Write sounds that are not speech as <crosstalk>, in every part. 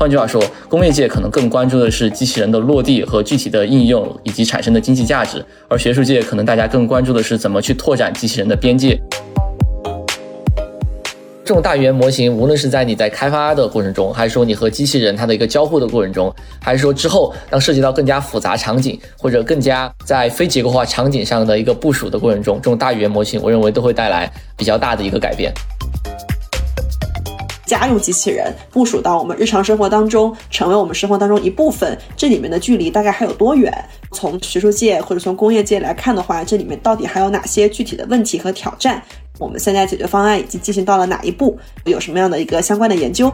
换句话说，工业界可能更关注的是机器人的落地和具体的应用以及产生的经济价值，而学术界可能大家更关注的是怎么去拓展机器人的边界。这种大语言模型，无论是在你在开发的过程中，还是说你和机器人它的一个交互的过程中，还是说之后当涉及到更加复杂场景，或者更加在非结构化场景上的一个部署的过程中，这种大语言模型，我认为都会带来比较大的一个改变。家用机器人部署到我们日常生活当中，成为我们生活当中一部分，这里面的距离大概还有多远？从学术界或者从工业界来看的话，这里面到底还有哪些具体的问题和挑战？我们现在解决方案已经进行到了哪一步？有什么样的一个相关的研究？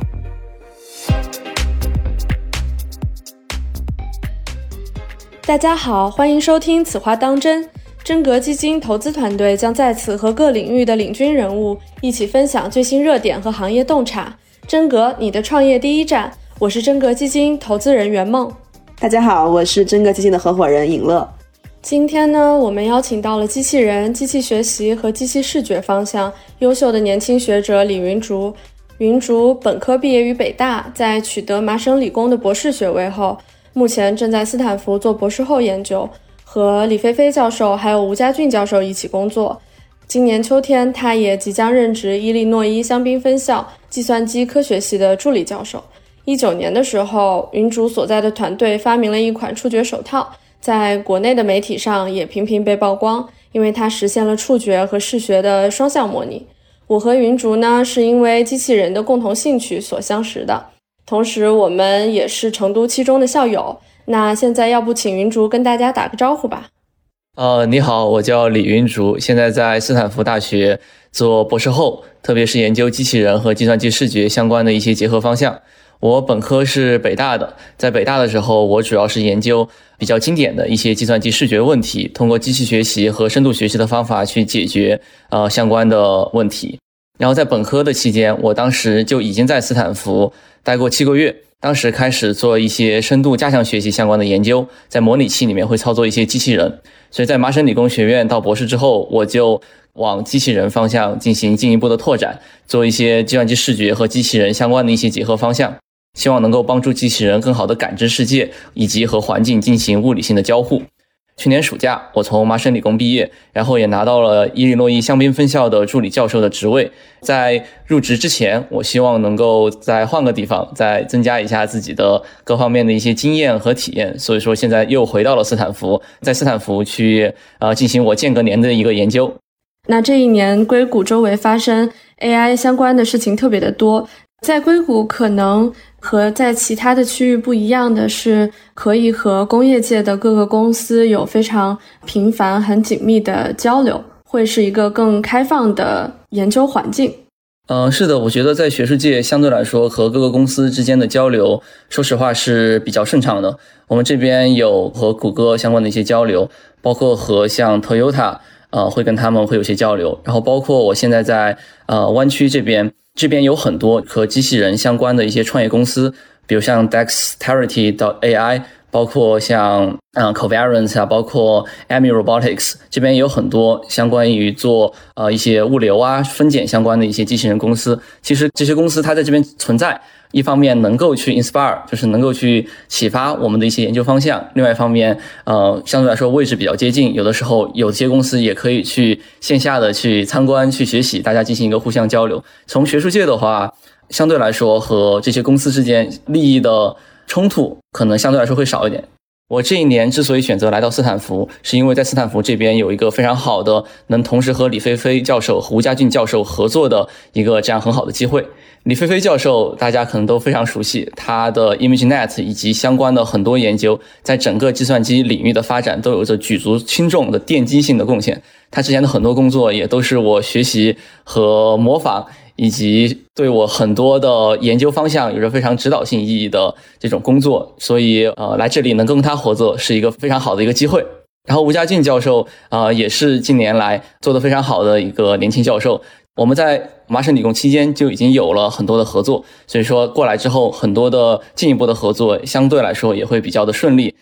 大家好，欢迎收听《此话当真》。真格基金投资团队将在此和各领域的领军人物一起分享最新热点和行业洞察。真格，你的创业第一站。我是真格基金投资人袁梦。大家好，我是真格基金的合伙人尹乐。今天呢，我们邀请到了机器人、机器学习和机器视觉方向优秀的年轻学者李云竹。云竹本科毕业于北大，在取得麻省理工的博士学位后，目前正在斯坦福做博士后研究，和李飞飞教授还有吴家俊教授一起工作。今年秋天，他也即将任职伊利诺伊香槟分校计算机科学系的助理教授。一九年的时候，云竹所在的团队发明了一款触觉手套。在国内的媒体上也频频被曝光，因为它实现了触觉和视觉的双向模拟。我和云竹呢，是因为机器人的共同兴趣所相识的，同时我们也是成都七中的校友。那现在要不请云竹跟大家打个招呼吧？呃，你好，我叫李云竹，现在在斯坦福大学做博士后，特别是研究机器人和计算机视觉相关的一些结合方向。我本科是北大的，在北大的时候，我主要是研究比较经典的一些计算机视觉问题，通过机器学习和深度学习的方法去解决呃相关的问题。然后在本科的期间，我当时就已经在斯坦福待过七个月，当时开始做一些深度加强学习相关的研究，在模拟器里面会操作一些机器人。所以在麻省理工学院到博士之后，我就往机器人方向进行进一步的拓展，做一些计算机视觉和机器人相关的一些结合方向。希望能够帮助机器人更好的感知世界，以及和环境进行物理性的交互。去年暑假，我从麻省理工毕业，然后也拿到了伊利诺伊香槟分校的助理教授的职位。在入职之前，我希望能够再换个地方，再增加一下自己的各方面的一些经验和体验。所以说，现在又回到了斯坦福，在斯坦福去呃进行我间隔年的一个研究。那这一年，硅谷周围发生 AI 相关的事情特别的多，在硅谷可能。和在其他的区域不一样的是，可以和工业界的各个公司有非常频繁、很紧密的交流，会是一个更开放的研究环境。嗯，是的，我觉得在学术界相对来说和各个公司之间的交流，说实话是比较顺畅的。我们这边有和谷歌相关的一些交流，包括和像 Toyota，呃，会跟他们会有些交流。然后包括我现在在呃湾区这边。这边有很多和机器人相关的一些创业公司，比如像 Dexterity 的 AI，包括像嗯 Covariance 啊，包括 Amy Robotics，这边也有很多相关于做呃一些物流啊、分拣相关的一些机器人公司。其实这些公司它在这边存在。一方面能够去 inspire，就是能够去启发我们的一些研究方向；另外一方面，呃，相对来说位置比较接近，有的时候有些公司也可以去线下的去参观、去学习，大家进行一个互相交流。从学术界的话，相对来说和这些公司之间利益的冲突可能相对来说会少一点。我这一年之所以选择来到斯坦福，是因为在斯坦福这边有一个非常好的能同时和李飞飞教授和吴家俊教授合作的一个这样很好的机会。李飞飞教授大家可能都非常熟悉，他的 ImageNet 以及相关的很多研究，在整个计算机领域的发展都有着举足轻重的奠基性的贡献。他之前的很多工作也都是我学习和模仿。以及对我很多的研究方向有着非常指导性意义的这种工作，所以呃来这里能跟他合作是一个非常好的一个机会。然后吴家俊教授啊也是近年来做的非常好的一个年轻教授，我们在麻省理工期间就已经有了很多的合作，所以说过来之后很多的进一步的合作相对来说也会比较的顺利。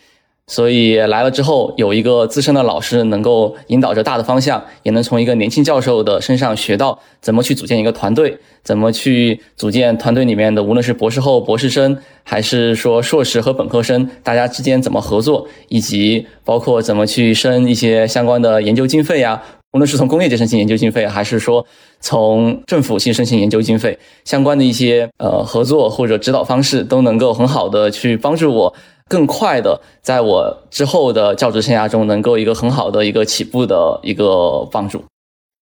所以来了之后，有一个资深的老师能够引导着大的方向，也能从一个年轻教授的身上学到怎么去组建一个团队，怎么去组建团队里面的，无论是博士后、博士生，还是说硕士和本科生，大家之间怎么合作，以及包括怎么去申一些相关的研究经费呀。无论是从工业界申请研究经费，还是说从政府去申请研究经费，相关的一些呃合作或者指导方式，都能够很好的去帮助我。更快的，在我之后的教职生涯中，能够一个很好的一个起步的一个帮助。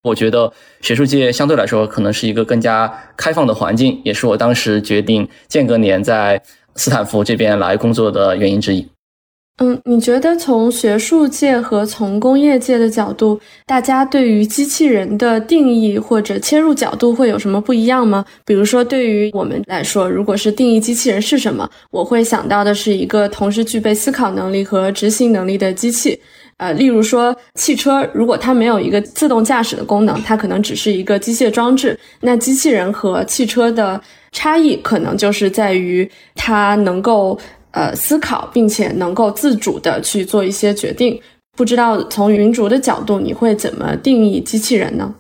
我觉得学术界相对来说可能是一个更加开放的环境，也是我当时决定间隔年在斯坦福这边来工作的原因之一。嗯，你觉得从学术界和从工业界的角度，大家对于机器人的定义或者切入角度会有什么不一样吗？比如说，对于我们来说，如果是定义机器人是什么，我会想到的是一个同时具备思考能力和执行能力的机器。呃，例如说汽车，如果它没有一个自动驾驶的功能，它可能只是一个机械装置。那机器人和汽车的差异，可能就是在于它能够。呃，思考并且能够自主的去做一些决定。不知道从云竹的角度，你会怎么定义机器人呢？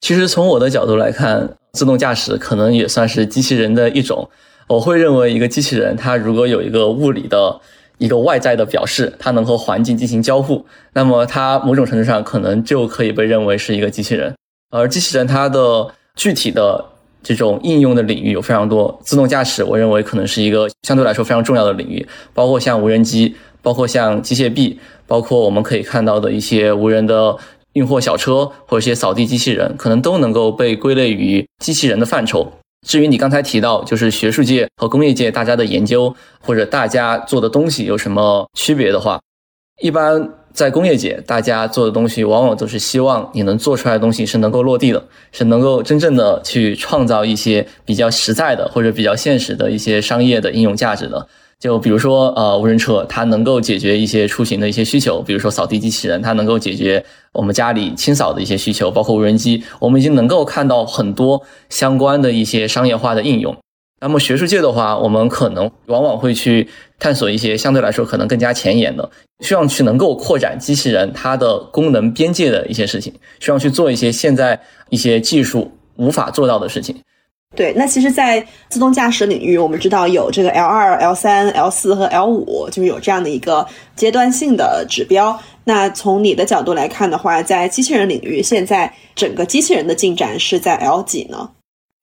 其实从我的角度来看，自动驾驶可能也算是机器人的一种。我会认为，一个机器人它如果有一个物理的一个外在的表示，它能和环境进行交互，那么它某种程度上可能就可以被认为是一个机器人。而机器人它的具体的。这种应用的领域有非常多，自动驾驶我认为可能是一个相对来说非常重要的领域，包括像无人机，包括像机械臂，包括我们可以看到的一些无人的运货小车或者一些扫地机器人，可能都能够被归类于机器人的范畴。至于你刚才提到，就是学术界和工业界大家的研究或者大家做的东西有什么区别的话，一般。在工业界，大家做的东西往往都是希望你能做出来的东西是能够落地的，是能够真正的去创造一些比较实在的或者比较现实的一些商业的应用价值的。就比如说，呃，无人车，它能够解决一些出行的一些需求，比如说扫地机器人，它能够解决我们家里清扫的一些需求，包括无人机，我们已经能够看到很多相关的一些商业化的应用。那么学术界的话，我们可能往往会去探索一些相对来说可能更加前沿的，希望去能够扩展机器人它的功能边界的一些事情，希望去做一些现在一些技术无法做到的事情。对，那其实，在自动驾驶领域，我们知道有这个 L 二、L 三、L 四和 L 五，就是有这样的一个阶段性的指标。那从你的角度来看的话，在机器人领域，现在整个机器人的进展是在 L 几呢？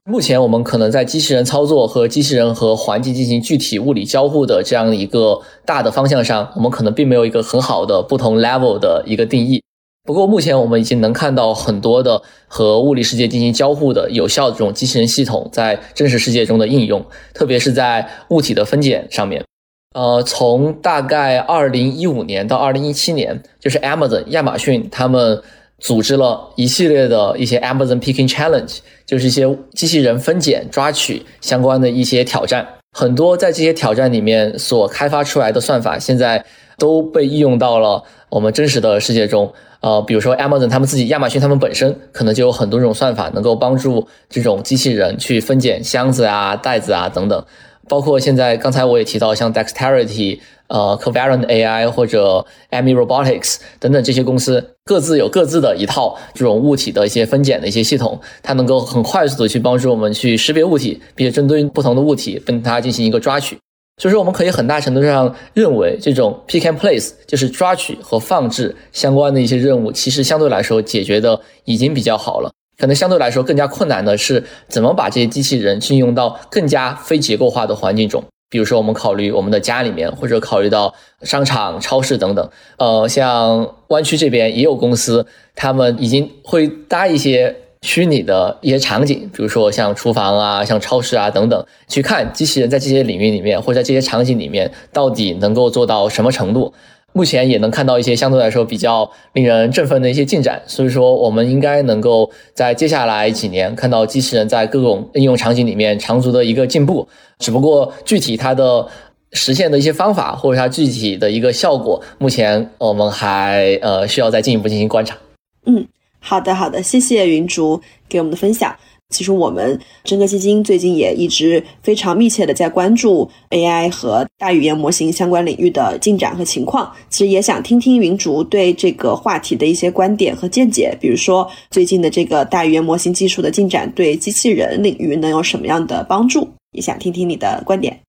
目前我们可能在机器人操作和机器人和环境进行具体物理交互的这样一个大的方向上，我们可能并没有一个很好的不同 level 的一个定义。不过目前我们已经能看到很多的和物理世界进行交互的有效这种机器人系统在真实世界中的应用，特别是在物体的分拣上面。呃，从大概二零一五年到二零一七年，就是 Amazon 亚马逊他们。组织了一系列的一些 Amazon Picking Challenge，就是一些机器人分拣抓取相关的一些挑战。很多在这些挑战里面所开发出来的算法，现在都被应用到了我们真实的世界中。呃，比如说 Amazon 他们自己，亚马逊他们本身可能就有很多种算法，能够帮助这种机器人去分拣箱子啊、袋子啊等等。包括现在刚才我也提到，像 Dexterity。呃，Covariant AI 或者 Amy Robotics 等等这些公司各自有各自的一套这种物体的一些分拣的一些系统，它能够很快速的去帮助我们去识别物体，并且针对不同的物体跟它进行一个抓取。所以说，我们可以很大程度上认为，这种 pick and place 就是抓取和放置相关的一些任务，其实相对来说解决的已经比较好了。可能相对来说更加困难的是，怎么把这些机器人运用到更加非结构化的环境中。比如说，我们考虑我们的家里面，或者考虑到商场、超市等等。呃，像湾区这边也有公司，他们已经会搭一些虚拟的一些场景，比如说像厨房啊、像超市啊等等，去看机器人在这些领域里面，或者在这些场景里面到底能够做到什么程度。目前也能看到一些相对来说比较令人振奋的一些进展，所以说我们应该能够在接下来几年看到机器人在各种应用场景里面长足的一个进步。只不过具体它的实现的一些方法或者它具体的一个效果，目前我们还呃需要再进一步进行观察。嗯，好的好的，谢谢云竹给我们的分享。其实我们真格基金最近也一直非常密切的在关注 AI 和大语言模型相关领域的进展和情况。其实也想听听云竹对这个话题的一些观点和见解，比如说最近的这个大语言模型技术的进展对机器人领域能有什么样的帮助？也想听听你的观点。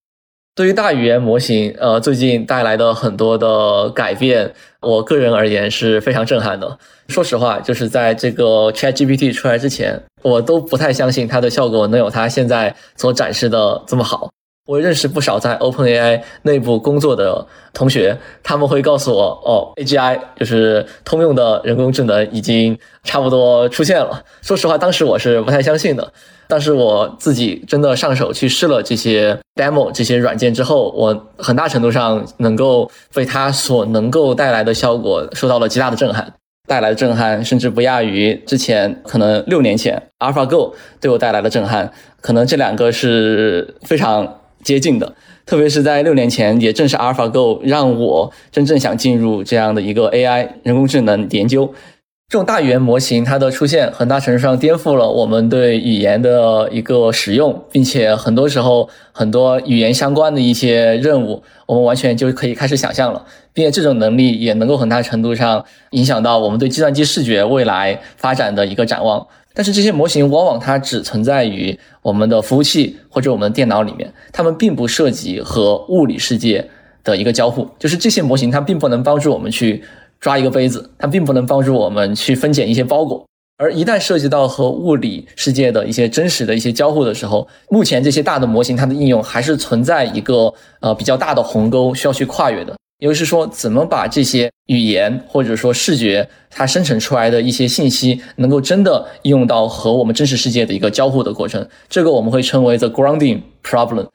对于大语言模型，呃，最近带来的很多的改变，我个人而言是非常震撼的。说实话，就是在这个 ChatGPT 出来之前，我都不太相信它的效果能有它现在所展示的这么好。我认识不少在 OpenAI 内部工作的同学，他们会告诉我，哦，AGI 就是通用的人工智能已经差不多出现了。说实话，当时我是不太相信的。但是我自己真的上手去试了这些 demo 这些软件之后，我很大程度上能够被它所能够带来的效果受到了极大的震撼，带来的震撼甚至不亚于之前可能六年前 AlphaGo 对我带来的震撼，可能这两个是非常接近的。特别是在六年前，也正是 AlphaGo 让我真正想进入这样的一个 AI 人工智能研究。这种大语言模型它的出现，很大程度上颠覆了我们对语言的一个使用，并且很多时候很多语言相关的一些任务，我们完全就可以开始想象了，并且这种能力也能够很大程度上影响到我们对计算机视觉未来发展的一个展望。但是这些模型往往它只存在于我们的服务器或者我们的电脑里面，它们并不涉及和物理世界的一个交互，就是这些模型它并不能帮助我们去。抓一个杯子，它并不能帮助我们去分拣一些包裹，而一旦涉及到和物理世界的一些真实的一些交互的时候，目前这些大的模型它的应用还是存在一个呃比较大的鸿沟需要去跨越的。也就是说，怎么把这些语言或者说视觉它生成出来的一些信息，能够真的应用到和我们真实世界的一个交互的过程，这个我们会称为 the grounding problem。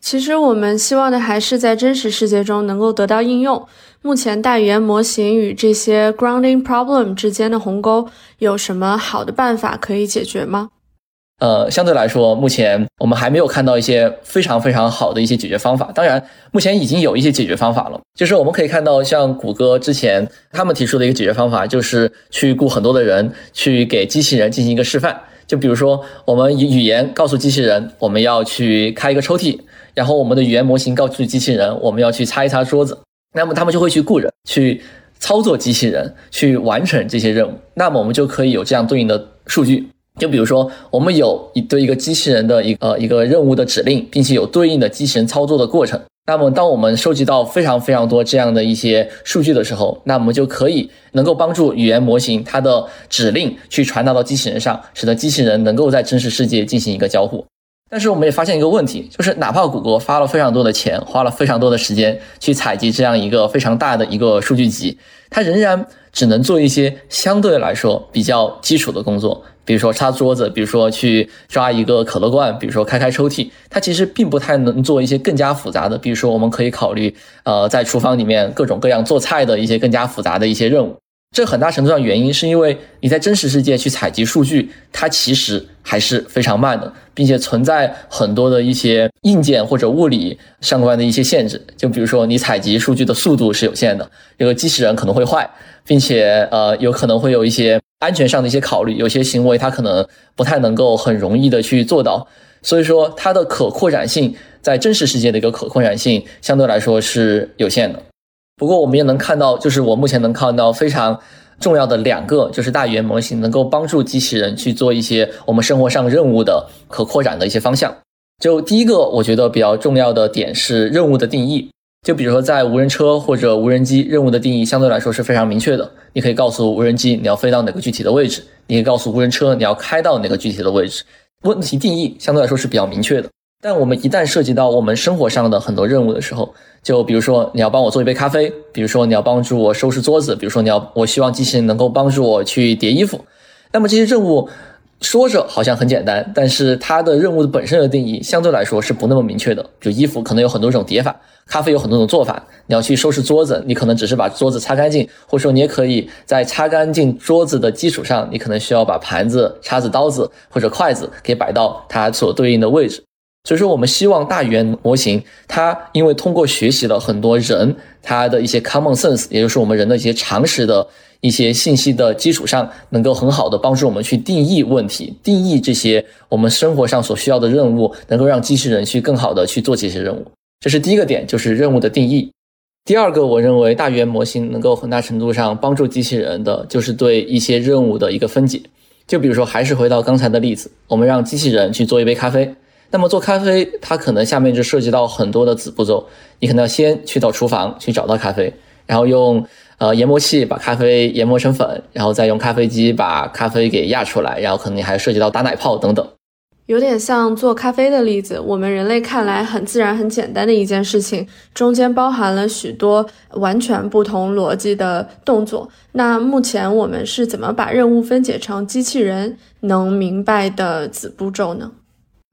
其实我们希望的还是在真实世界中能够得到应用。目前大语言模型与这些 grounding problem 之间的鸿沟有什么好的办法可以解决吗？呃，相对来说，目前我们还没有看到一些非常非常好的一些解决方法。当然，目前已经有一些解决方法了。就是我们可以看到，像谷歌之前他们提出的一个解决方法，就是去雇很多的人去给机器人进行一个示范。就比如说，我们以语言告诉机器人我们要去开一个抽屉。然后我们的语言模型告诉机器人，我们要去擦一擦桌子，那么他们就会去雇人去操作机器人，去完成这些任务。那么我们就可以有这样对应的数据。就比如说，我们有一对一个机器人的一呃一个任务的指令，并且有对应的机器人操作的过程。那么当我们收集到非常非常多这样的一些数据的时候，那我们就可以能够帮助语言模型它的指令去传达到机器人上，使得机器人能够在真实世界进行一个交互。但是我们也发现一个问题，就是哪怕谷歌花了非常多的钱，花了非常多的时间去采集这样一个非常大的一个数据集，它仍然只能做一些相对来说比较基础的工作，比如说擦桌子，比如说去抓一个可乐罐，比如说开开抽屉，它其实并不太能做一些更加复杂的，比如说我们可以考虑，呃，在厨房里面各种各样做菜的一些更加复杂的一些任务。这很大程度上原因是因为你在真实世界去采集数据，它其实还是非常慢的，并且存在很多的一些硬件或者物理相关的一些限制。就比如说，你采集数据的速度是有限的，这个机器人可能会坏，并且呃，有可能会有一些安全上的一些考虑，有些行为它可能不太能够很容易的去做到。所以说，它的可扩展性在真实世界的一个可扩展性相对来说是有限的。不过，我们也能看到，就是我目前能看到非常重要的两个，就是大语言模型能够帮助机器人去做一些我们生活上任务的可扩展的一些方向。就第一个，我觉得比较重要的点是任务的定义。就比如说，在无人车或者无人机，任务的定义相对来说是非常明确的。你可以告诉无人机你要飞到哪个具体的位置，你可以告诉无人车你要开到哪个具体的位置。问题定义相对来说是比较明确的。但我们一旦涉及到我们生活上的很多任务的时候，就比如说你要帮我做一杯咖啡，比如说你要帮助我收拾桌子，比如说你要我希望机器人能够帮助我去叠衣服，那么这些任务说着好像很简单，但是它的任务的本身的定义相对来说是不那么明确的。就衣服可能有很多种叠法，咖啡有很多种做法，你要去收拾桌子，你可能只是把桌子擦干净，或者说你也可以在擦干净桌子的基础上，你可能需要把盘子、叉子、刀子或者筷子给摆到它所对应的位置。所以说，我们希望大语言模型，它因为通过学习了很多人他的一些 common sense，也就是我们人的一些常识的一些信息的基础上，能够很好的帮助我们去定义问题，定义这些我们生活上所需要的任务，能够让机器人去更好的去做这些任务。这是第一个点，就是任务的定义。第二个，我认为大语言模型能够很大程度上帮助机器人的，就是对一些任务的一个分解。就比如说，还是回到刚才的例子，我们让机器人去做一杯咖啡。那么做咖啡，它可能下面就涉及到很多的子步骤。你可能要先去到厨房去找到咖啡，然后用呃研磨器把咖啡研磨成粉，然后再用咖啡机把咖啡给压出来，然后可能你还涉及到打奶泡等等。有点像做咖啡的例子，我们人类看来很自然、很简单的一件事情，中间包含了许多完全不同逻辑的动作。那目前我们是怎么把任务分解成机器人能明白的子步骤呢？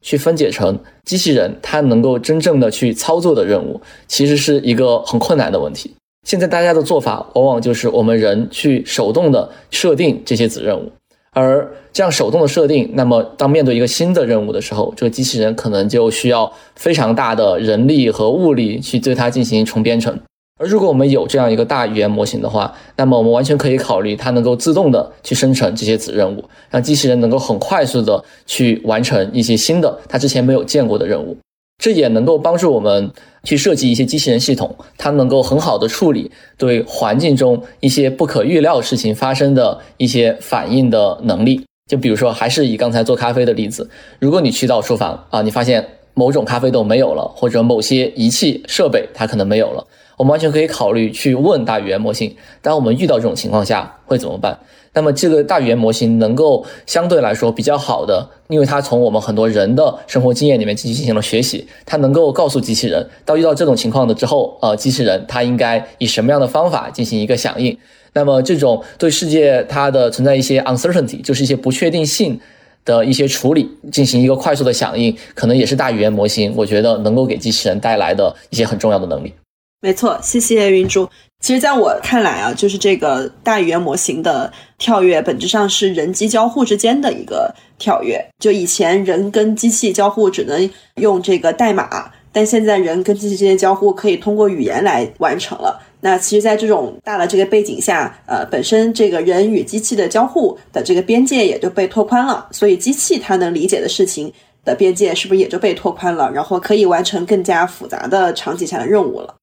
去分解成机器人它能够真正的去操作的任务，其实是一个很困难的问题。现在大家的做法往往就是我们人去手动的设定这些子任务。而这样手动的设定，那么当面对一个新的任务的时候，这个机器人可能就需要非常大的人力和物力去对它进行重编程。而如果我们有这样一个大语言模型的话，那么我们完全可以考虑它能够自动的去生成这些子任务，让机器人能够很快速的去完成一些新的它之前没有见过的任务。这也能够帮助我们去设计一些机器人系统，它能够很好的处理对环境中一些不可预料事情发生的一些反应的能力。就比如说，还是以刚才做咖啡的例子，如果你去到厨房啊，你发现某种咖啡豆没有了，或者某些仪器设备它可能没有了，我们完全可以考虑去问大语言模型，当我们遇到这种情况下会怎么办？那么这个大语言模型能够相对来说比较好的，因为它从我们很多人的生活经验里面进行进行了学习，它能够告诉机器人，到遇到这种情况的之后，呃，机器人它应该以什么样的方法进行一个响应。那么这种对世界它的存在一些 uncertainty，就是一些不确定性的一些处理，进行一个快速的响应，可能也是大语言模型我觉得能够给机器人带来的一些很重要的能力。没错，谢谢云珠。其实，在我看来啊，就是这个大语言模型的跳跃，本质上是人机交互之间的一个跳跃。就以前人跟机器交互只能用这个代码，但现在人跟机器之间交互可以通过语言来完成了。那其实，在这种大的这个背景下，呃，本身这个人与机器的交互的这个边界也就被拓宽了，所以机器它能理解的事情的边界是不是也就被拓宽了？然后可以完成更加复杂的场景下的任务了。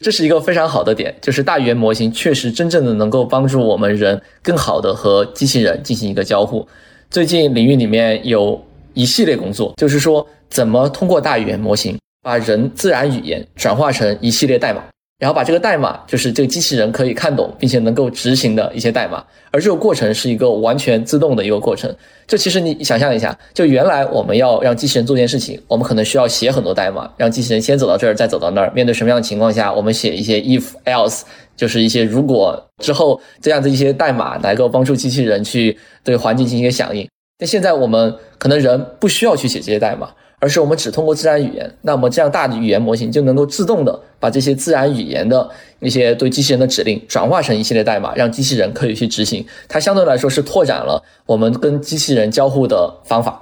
这是一个非常好的点，就是大语言模型确实真正的能够帮助我们人更好的和机器人进行一个交互。最近领域里面有一系列工作，就是说怎么通过大语言模型把人自然语言转化成一系列代码。然后把这个代码，就是这个机器人可以看懂并且能够执行的一些代码，而这个过程是一个完全自动的一个过程。这其实你想象一下，就原来我们要让机器人做件事情，我们可能需要写很多代码，让机器人先走到这儿，再走到那儿。面对什么样的情况下，我们写一些 if else，就是一些如果之后这样的一些代码，能够帮助机器人去对环境进行一个响应。但现在我们可能人不需要去写这些代码。而是我们只通过自然语言，那么这样大的语言模型就能够自动的把这些自然语言的一些对机器人的指令转化成一系列代码，让机器人可以去执行。它相对来说是拓展了我们跟机器人交互的方法。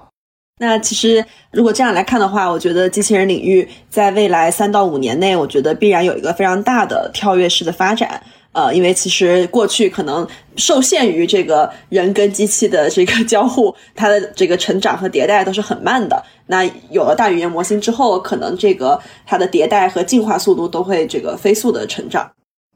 那其实如果这样来看的话，我觉得机器人领域在未来三到五年内，我觉得必然有一个非常大的跳跃式的发展。呃，因为其实过去可能受限于这个人跟机器的这个 <laughs> 交互，它的这个成长和迭代都是很慢的。那有了大语言模型之后，可能这个它的迭代和进化速度都会这个飞速的成长。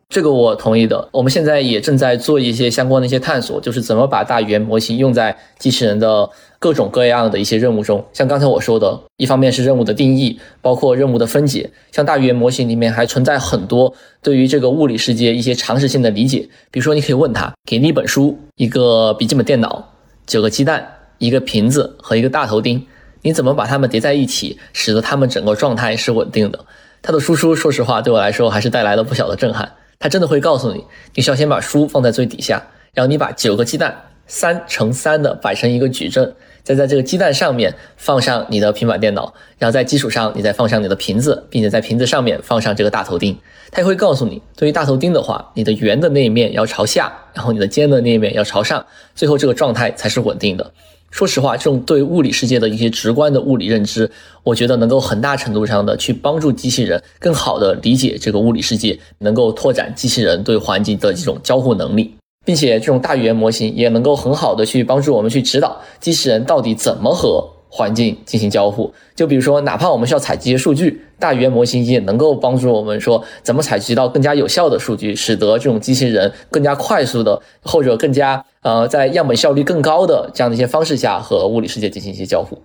这个我同意的。我们现在也正在做一些相关的一些探索，就是怎么把大语言模型用在机器人的各种各样的一些任务中。像刚才我说的，一方面是任务的定义，包括任务的分解。像大语言模型里面还存在很多对于这个物理世界一些常识性的理解。比如说，你可以问他：给你一本书、一个笔记本电脑、九个鸡蛋、一个瓶子和一个大头钉，你怎么把它们叠在一起，使得它们整个状态是稳定的？他的输出，说实话，对我来说还是带来了不小的震撼。他真的会告诉你，你需要先把书放在最底下，然后你把九个鸡蛋三乘三的摆成一个矩阵，再在这个鸡蛋上面放上你的平板电脑，然后在基础上你再放上你的瓶子，并且在瓶子上面放上这个大头钉。他也会告诉你，对于大头钉的话，你的圆的那一面要朝下，然后你的尖的那一面要朝上，最后这个状态才是稳定的。说实话，这种对物理世界的一些直观的物理认知，我觉得能够很大程度上的去帮助机器人更好的理解这个物理世界，能够拓展机器人对环境的这种交互能力。并且这种大语言模型也能够很好的去帮助我们去指导机器人到底怎么和环境进行交互。就比如说，哪怕我们需要采集一些数据，大语言模型也能够帮助我们说怎么采集到更加有效的数据，使得这种机器人更加快速的或者更加呃在样本效率更高的这样的一些方式下和物理世界进行一些交互。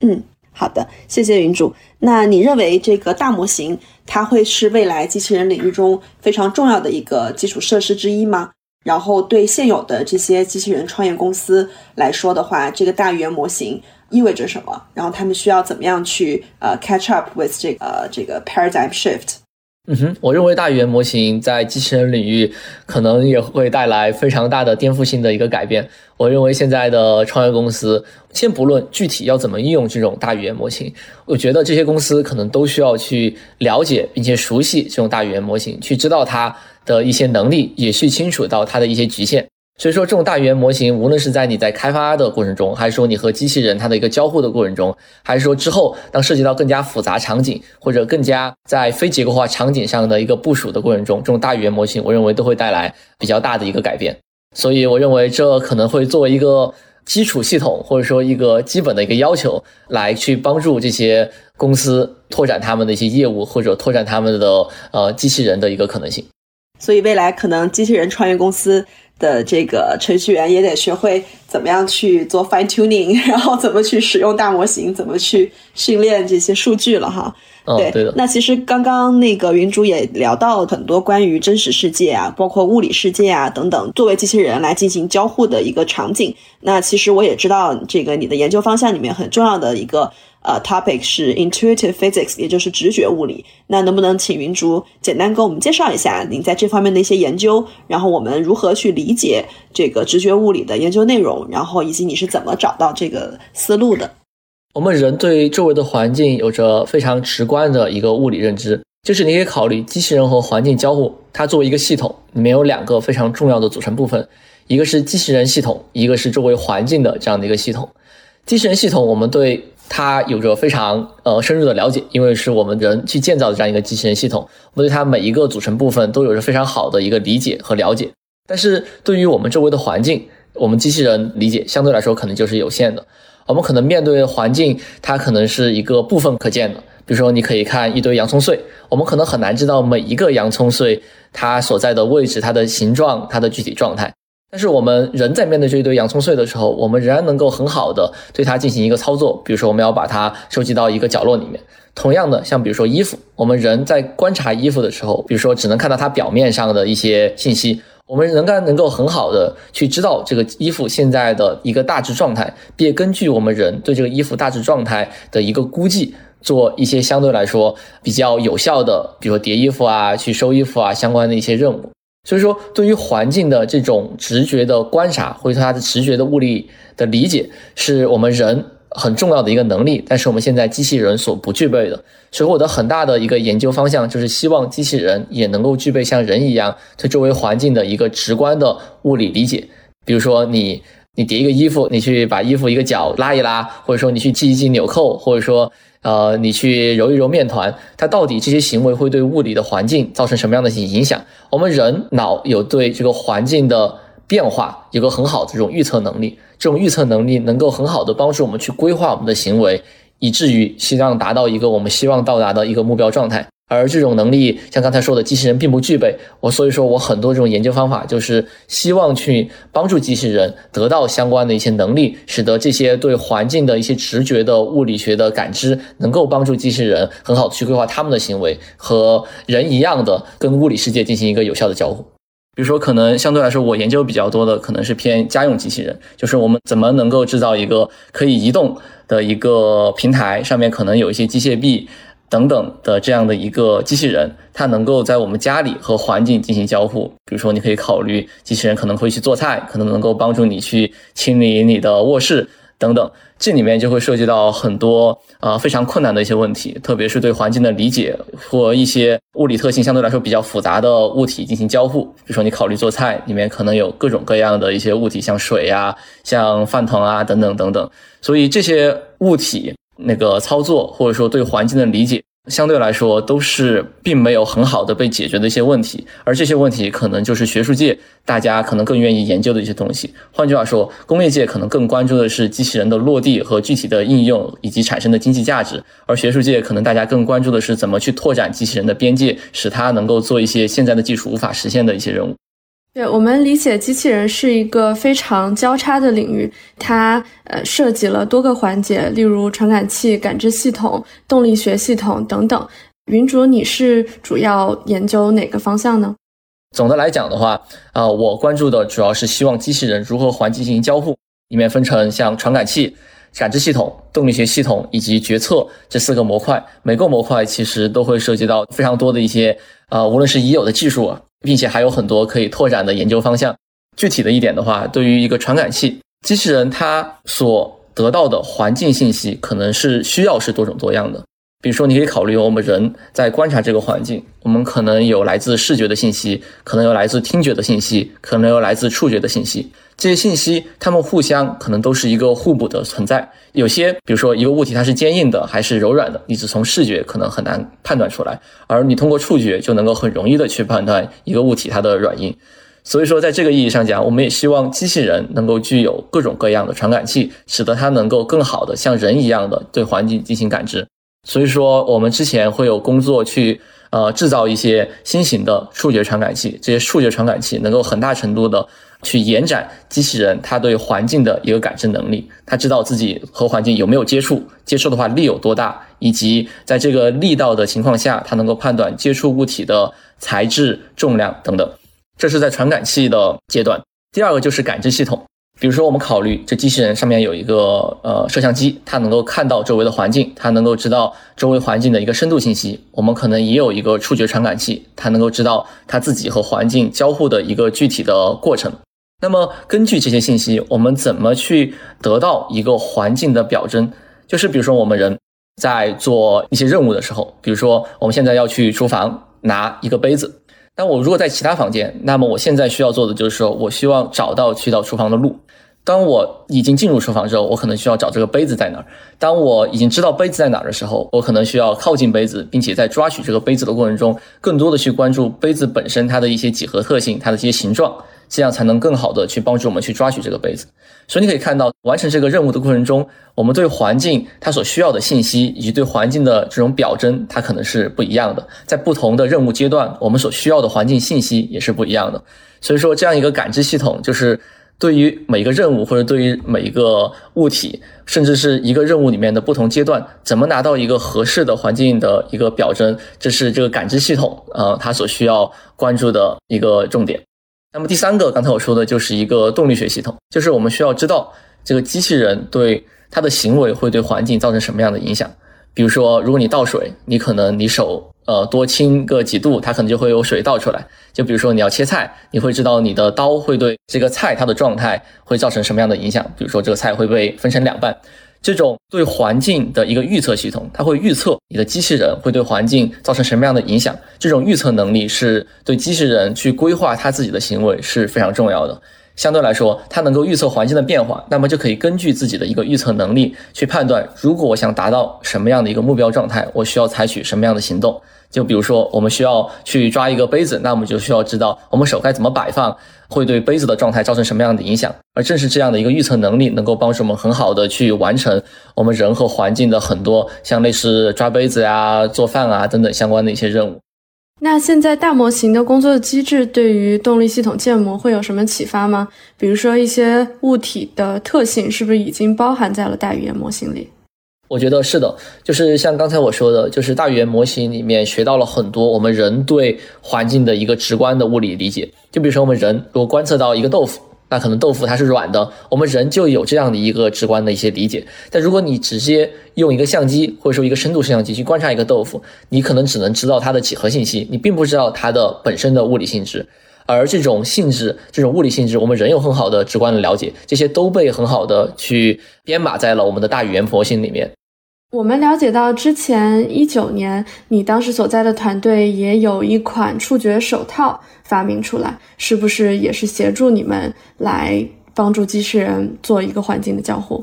嗯，好的，谢谢云主。那你认为这个大模型它会是未来机器人领域中非常重要的一个基础设施之一吗？然后对现有的这些机器人创业公司来说的话，这个大语言模型意味着什么？然后他们需要怎么样去呃 catch up with 这个这个 paradigm shift？嗯哼，我认为大语言模型在机器人领域可能也会带来非常大的颠覆性的一个改变。我认为现在的创业公司，先不论具体要怎么应用这种大语言模型，我觉得这些公司可能都需要去了解并且熟悉这种大语言模型，去知道它的一些能力，也去清楚到它的一些局限。所以说，这种大语言模型，无论是在你在开发的过程中，还是说你和机器人它的一个交互的过程中，还是说之后当涉及到更加复杂场景或者更加在非结构化场景上的一个部署的过程中，这种大语言模型，我认为都会带来比较大的一个改变。所以，我认为这可能会作为一个基础系统，或者说一个基本的一个要求，来去帮助这些公司拓展他们的一些业务，或者拓展他们的呃机器人的一个可能性。所以，未来可能机器人创业公司。的这个程序员也得学会怎么样去做 fine tuning，<laughs> 然后怎么去使用大模型，怎么去训练这些数据了哈。对对的。那其实刚刚那个云主也聊到很多关于真实世界啊，包括物理世界啊等等，作为机器人来进行交互的一个场景。那其实我也知道，这个你的研究方向里面很重要的一个。呃，topic 是 intuitive physics，也就是直觉物理。那能不能请云竹简单给我们介绍一下您在这方面的一些研究？然后我们如何去理解这个直觉物理的研究内容？然后以及你是怎么找到这个思路的？我们人对周围的环境有着非常直观的一个物理认知，就是你可以考虑机器人和环境交互，它作为一个系统，里面有两个非常重要的组成部分，一个是机器人系统，一个是周围环境的这样的一个系统。机器人系统，我们对它有着非常呃深入的了解，因为是我们人去建造的这样一个机器人系统，我们对它每一个组成部分都有着非常好的一个理解和了解。但是对于我们周围的环境，我们机器人理解相对来说可能就是有限的。我们可能面对环境，它可能是一个部分可见的，比如说你可以看一堆洋葱碎，我们可能很难知道每一个洋葱碎它所在的位置、它的形状、它的具体状态。但是我们人在面对这一堆洋葱碎的时候，我们仍然能够很好的对它进行一个操作。比如说，我们要把它收集到一个角落里面。同样的，像比如说衣服，我们人在观察衣服的时候，比如说只能看到它表面上的一些信息，我们仍然能够很好的去知道这个衣服现在的一个大致状态，并根据我们人对这个衣服大致状态的一个估计，做一些相对来说比较有效的，比如说叠衣服啊、去收衣服啊相关的一些任务。所以说，对于环境的这种直觉的观察，或者说它的直觉的物理的理解，是我们人很重要的一个能力，但是我们现在机器人所不具备的。所以我的很大的一个研究方向，就是希望机器人也能够具备像人一样对周围环境的一个直观的物理理解。比如说，你你叠一个衣服，你去把衣服一个角拉一拉，或者说你去系一系纽扣，或者说。呃，你去揉一揉面团，它到底这些行为会对物理的环境造成什么样的影响？我们人脑有对这个环境的变化有个很好的这种预测能力，这种预测能力能够很好的帮助我们去规划我们的行为，以至于希望达到一个我们希望到达的一个目标状态。而这种能力，像刚才说的，机器人并不具备。我所以说我很多这种研究方法，就是希望去帮助机器人得到相关的一些能力，使得这些对环境的一些直觉的物理学的感知，能够帮助机器人很好的去规划他们的行为，和人一样的跟物理世界进行一个有效的交互。比如说，可能相对来说，我研究比较多的可能是偏家用机器人，就是我们怎么能够制造一个可以移动的一个平台，上面可能有一些机械臂。等等的这样的一个机器人，它能够在我们家里和环境进行交互。比如说，你可以考虑机器人可能会去做菜，可能能够帮助你去清理你的卧室等等。这里面就会涉及到很多呃非常困难的一些问题，特别是对环境的理解和一些物理特性相对来说比较复杂的物体进行交互。比如说，你考虑做菜，里面可能有各种各样的一些物体，像水呀、像饭桶啊等等等等。所以这些物体。那个操作或者说对环境的理解，相对来说都是并没有很好的被解决的一些问题，而这些问题可能就是学术界大家可能更愿意研究的一些东西。换句话说，工业界可能更关注的是机器人的落地和具体的应用以及产生的经济价值，而学术界可能大家更关注的是怎么去拓展机器人的边界，使它能够做一些现在的技术无法实现的一些任务。对我们理解，机器人是一个非常交叉的领域，它呃涉及了多个环节，例如传感器、感知系统、动力学系统等等。云竹，你是主要研究哪个方向呢？总的来讲的话，啊，我关注的主要是希望机器人如何环境进行交互，里面分成像传感器、感知系统、动力学系统以及决策这四个模块，每个模块其实都会涉及到非常多的一些，啊，无论是已有的技术。并且还有很多可以拓展的研究方向。具体的一点的话，对于一个传感器机器人，它所得到的环境信息可能是需要是多种多样的。比如说，你可以考虑我们人在观察这个环境，我们可能有来自视觉的信息，可能有来自听觉的信息，可能有来自触觉的信息。这些信息，它们互相可能都是一个互补的存在。有些，比如说一个物体它是坚硬的还是柔软的，你只从视觉可能很难判断出来，而你通过触觉就能够很容易的去判断一个物体它的软硬。所以说，在这个意义上讲，我们也希望机器人能够具有各种各样的传感器，使得它能够更好的像人一样的对环境进行感知。所以说，我们之前会有工作去呃制造一些新型的触觉传感器，这些触觉传感器能够很大程度的去延展机器人它对环境的一个感知能力，它知道自己和环境有没有接触，接触的话力有多大，以及在这个力道的情况下，它能够判断接触物体的材质、重量等等。这是在传感器的阶段。第二个就是感知系统。比如说，我们考虑这机器人上面有一个呃摄像机，它能够看到周围的环境，它能够知道周围环境的一个深度信息。我们可能也有一个触觉传感器，它能够知道它自己和环境交互的一个具体的过程。那么根据这些信息，我们怎么去得到一个环境的表征？就是比如说我们人在做一些任务的时候，比如说我们现在要去厨房拿一个杯子。但我如果在其他房间，那么我现在需要做的就是说，我希望找到去到厨房的路。当我已经进入厨房之后，我可能需要找这个杯子在哪儿。当我已经知道杯子在哪儿的时候，我可能需要靠近杯子，并且在抓取这个杯子的过程中，更多的去关注杯子本身它的一些几何特性，它的一些形状。这样才能更好的去帮助我们去抓取这个杯子。所以你可以看到，完成这个任务的过程中，我们对环境它所需要的信息，以及对环境的这种表征，它可能是不一样的。在不同的任务阶段，我们所需要的环境信息也是不一样的。所以说，这样一个感知系统，就是对于每一个任务，或者对于每一个物体，甚至是一个任务里面的不同阶段，怎么拿到一个合适的环境的一个表征，这是这个感知系统呃它所需要关注的一个重点。那么第三个，刚才我说的就是一个动力学系统，就是我们需要知道这个机器人对它的行为会对环境造成什么样的影响。比如说，如果你倒水，你可能你手呃多轻个几度，它可能就会有水倒出来。就比如说你要切菜，你会知道你的刀会对这个菜它的状态会造成什么样的影响。比如说这个菜会被分成两半。这种对环境的一个预测系统，它会预测你的机器人会对环境造成什么样的影响。这种预测能力是对机器人去规划它自己的行为是非常重要的。相对来说，它能够预测环境的变化，那么就可以根据自己的一个预测能力去判断，如果我想达到什么样的一个目标状态，我需要采取什么样的行动。就比如说，我们需要去抓一个杯子，那我们就需要知道我们手该怎么摆放，会对杯子的状态造成什么样的影响。而正是这样的一个预测能力，能够帮助我们很好的去完成我们人和环境的很多像类似抓杯子啊、做饭啊等等相关的一些任务。那现在大模型的工作机制对于动力系统建模会有什么启发吗？比如说一些物体的特性是不是已经包含在了大语言模型里？我觉得是的，就是像刚才我说的，就是大语言模型里面学到了很多我们人对环境的一个直观的物理理解。就比如说我们人如果观测到一个豆腐。那可能豆腐它是软的，我们人就有这样的一个直观的一些理解。但如果你直接用一个相机或者说一个深度摄像机去观察一个豆腐，你可能只能知道它的几何信息，你并不知道它的本身的物理性质。而这种性质、这种物理性质，我们人有很好的直观的了解，这些都被很好的去编码在了我们的大语言模型里面。我们了解到，之前一九年，你当时所在的团队也有一款触觉手套发明出来，是不是也是协助你们来帮助机器人做一个环境的交互？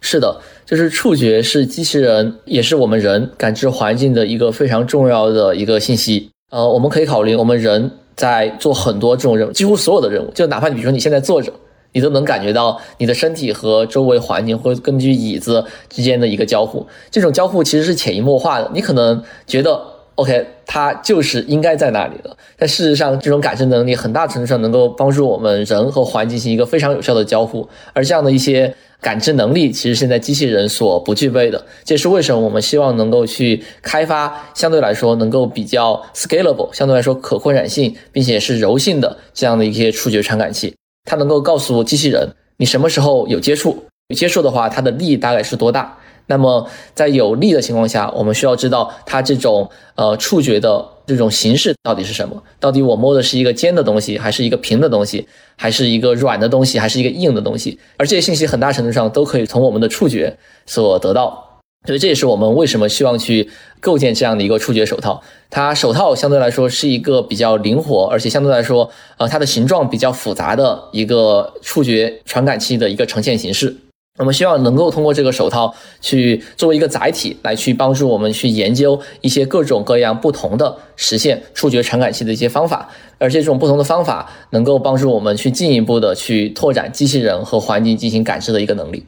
是的，就是触觉是机器人，也是我们人感知环境的一个非常重要的一个信息。呃，我们可以考虑，我们人在做很多这种任务，几乎所有的任务，就哪怕你比如说你现在坐着，你都能感觉到你的身体和周围环境会根据椅子之间的一个交互。这种交互其实是潜移默化的，你可能觉得 OK，它就是应该在那里的，但事实上，这种感知能力很大程度上能够帮助我们人和环境进行一个非常有效的交互，而这样的一些。感知能力其实现在机器人所不具备的，这也是为什么我们希望能够去开发相对来说能够比较 scalable，相对来说可扩展性，并且是柔性的这样的一些触觉传感器。它能够告诉机器人你什么时候有接触，有接触的话，它的力大概是多大。那么在有力的情况下，我们需要知道它这种呃触觉的。这种形式到底是什么？到底我摸的是一个尖的东西，还是一个平的东西，还是一个软的东西，还是一个硬的东西？而这些信息很大程度上都可以从我们的触觉所得到。所以这也是我们为什么希望去构建这样的一个触觉手套。它手套相对来说是一个比较灵活，而且相对来说，呃，它的形状比较复杂的一个触觉传感器的一个呈现形式。我们希望能够通过这个手套去作为一个载体，来去帮助我们去研究一些各种各样不同的实现触觉传感器的一些方法，而且这种不同的方法能够帮助我们去进一步的去拓展机器人和环境进行感知的一个能力。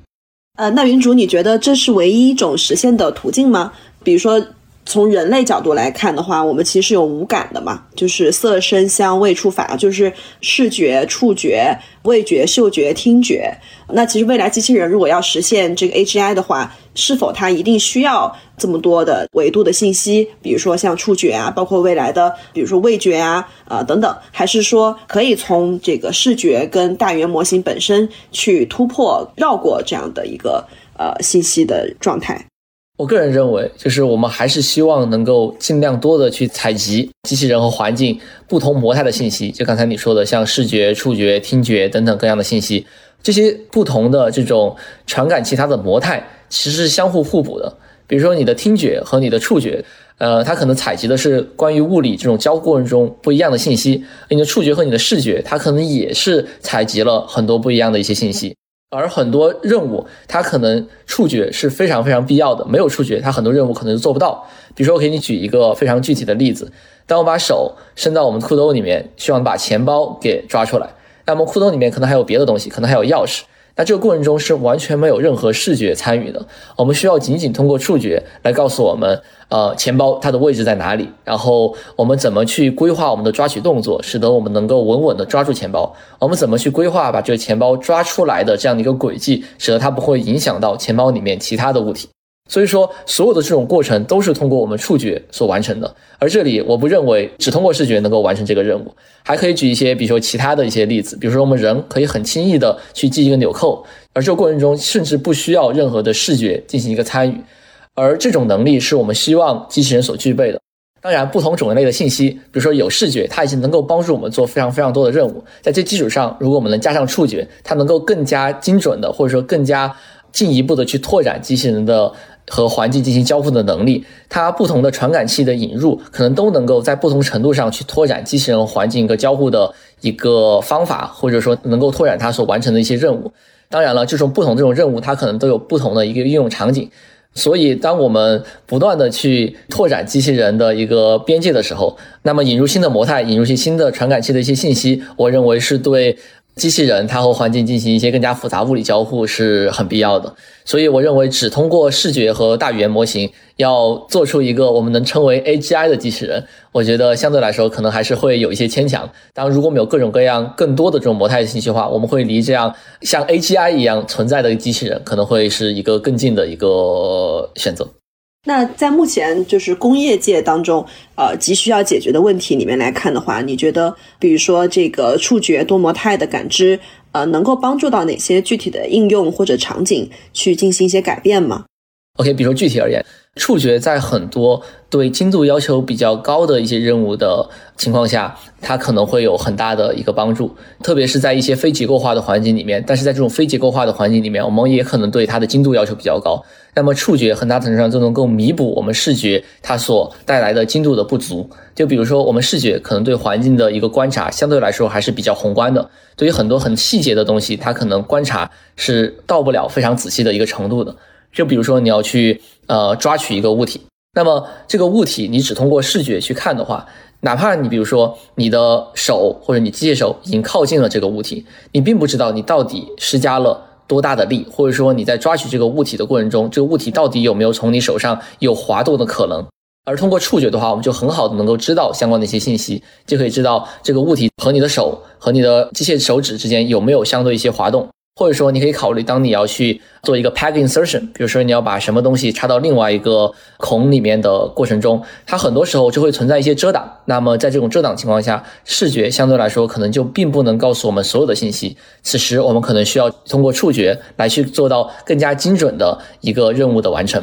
呃，那云主，你觉得这是唯一一种实现的途径吗？比如说。从人类角度来看的话，我们其实有五感的嘛，就是色、声、香、味、触、法，就是视觉、触觉、味觉、嗅觉、听觉。那其实未来机器人如果要实现这个 AGI 的话，是否它一定需要这么多的维度的信息？比如说像触觉啊，包括未来的，比如说味觉啊，呃等等，还是说可以从这个视觉跟大语言模型本身去突破、绕过这样的一个呃信息的状态？我个人认为，就是我们还是希望能够尽量多的去采集机器人和环境不同模态的信息。就刚才你说的，像视觉、触觉、听觉等等各样的信息，这些不同的这种传感器，它的模态其实是相互互补的。比如说，你的听觉和你的触觉，呃，它可能采集的是关于物理这种交互过程中不一样的信息；你的触觉和你的视觉，它可能也是采集了很多不一样的一些信息。而很多任务，它可能触觉是非常非常必要的，没有触觉，它很多任务可能就做不到。比如说，我给你举一个非常具体的例子：当我把手伸到我们裤兜里面，希望把钱包给抓出来，那么裤兜里面可能还有别的东西，可能还有钥匙。那这个过程中是完全没有任何视觉参与的，我们需要仅仅通过触觉来告诉我们，呃，钱包它的位置在哪里，然后我们怎么去规划我们的抓取动作，使得我们能够稳稳的抓住钱包，我们怎么去规划把这个钱包抓出来的这样的一个轨迹，使得它不会影响到钱包里面其他的物体。所以说，所有的这种过程都是通过我们触觉所完成的。而这里，我不认为只通过视觉能够完成这个任务，还可以举一些，比如说其他的一些例子，比如说我们人可以很轻易的去系一个纽扣，而这个过程中甚至不需要任何的视觉进行一个参与。而这种能力是我们希望机器人所具备的。当然，不同种类的信息，比如说有视觉，它已经能够帮助我们做非常非常多的任务。在这基础上，如果我们能加上触觉，它能够更加精准的，或者说更加进一步的去拓展机器人的。和环境进行交互的能力，它不同的传感器的引入，可能都能够在不同程度上去拓展机器人环境一个交互的一个方法，或者说能够拓展它所完成的一些任务。当然了，这种不同这种任务，它可能都有不同的一个应用场景。所以，当我们不断的去拓展机器人的一个边界的时候，那么引入新的模态，引入一些新的传感器的一些信息，我认为是对。机器人它和环境进行一些更加复杂物理交互是很必要的，所以我认为只通过视觉和大语言模型要做出一个我们能称为 AGI 的机器人，我觉得相对来说可能还是会有一些牵强。当然如果我们有各种各样更多的这种模态信息的话，我们会离这样像 AGI 一样存在的机器人可能会是一个更近的一个选择。那在目前就是工业界当中，呃，急需要解决的问题里面来看的话，你觉得，比如说这个触觉多模态的感知，呃，能够帮助到哪些具体的应用或者场景去进行一些改变吗？OK，比如说具体而言，触觉在很多对精度要求比较高的一些任务的情况下，它可能会有很大的一个帮助，特别是在一些非结构化的环境里面。但是在这种非结构化的环境里面，我们也可能对它的精度要求比较高。那么触觉很大程度上就能够弥补我们视觉它所带来的精度的不足。就比如说，我们视觉可能对环境的一个观察相对来说还是比较宏观的，对于很多很细节的东西，它可能观察是到不了非常仔细的一个程度的。就比如说你要去呃抓取一个物体，那么这个物体你只通过视觉去看的话，哪怕你比如说你的手或者你机械手已经靠近了这个物体，你并不知道你到底施加了多大的力，或者说你在抓取这个物体的过程中，这个物体到底有没有从你手上有滑动的可能。而通过触觉的话，我们就很好的能够知道相关的一些信息，就可以知道这个物体和你的手和你的机械手指之间有没有相对一些滑动。或者说，你可以考虑，当你要去做一个 pack insertion，比如说你要把什么东西插到另外一个孔里面的过程中，它很多时候就会存在一些遮挡。那么在这种遮挡情况下，视觉相对来说可能就并不能告诉我们所有的信息。此时我们可能需要通过触觉来去做到更加精准的一个任务的完成。